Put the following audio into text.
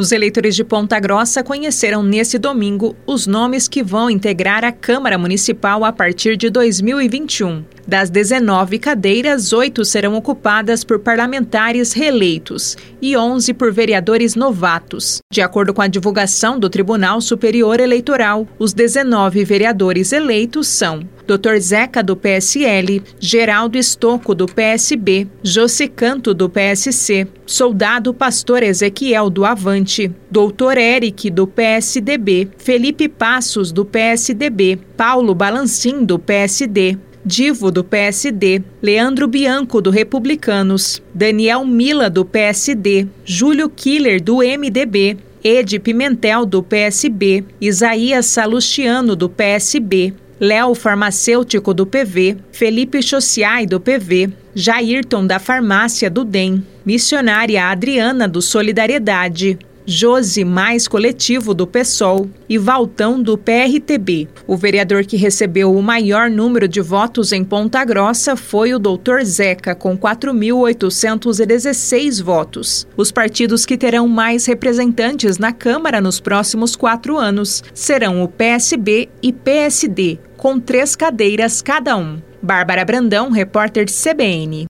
Os eleitores de Ponta Grossa conheceram nesse domingo os nomes que vão integrar a Câmara Municipal a partir de 2021. Das 19 cadeiras, oito serão ocupadas por parlamentares reeleitos e 11 por vereadores novatos. De acordo com a divulgação do Tribunal Superior Eleitoral, os 19 vereadores eleitos são Dr. Zeca, do PSL, Geraldo Estocco, do PSB, Josicanto, do PSC, Soldado Pastor Ezequiel, do Avante, Doutor Eric, do PSDB, Felipe Passos, do PSDB, Paulo Balancim, do PSD, Divo, do PSD, Leandro Bianco, do Republicanos, Daniel Mila, do PSD, Júlio Killer, do MDB, Ed Pimentel, do PSB, Isaías Salustiano, do PSB, Léo Farmacêutico, do PV, Felipe Chociai, do PV, Jairton, da Farmácia do DEM, Missionária Adriana, do Solidariedade, Josi Mais Coletivo do PSOL e Valtão do PRTB. O vereador que recebeu o maior número de votos em Ponta Grossa foi o Dr. Zeca, com 4.816 votos. Os partidos que terão mais representantes na Câmara nos próximos quatro anos serão o PSB e PSD, com três cadeiras cada um. Bárbara Brandão, repórter de CBN.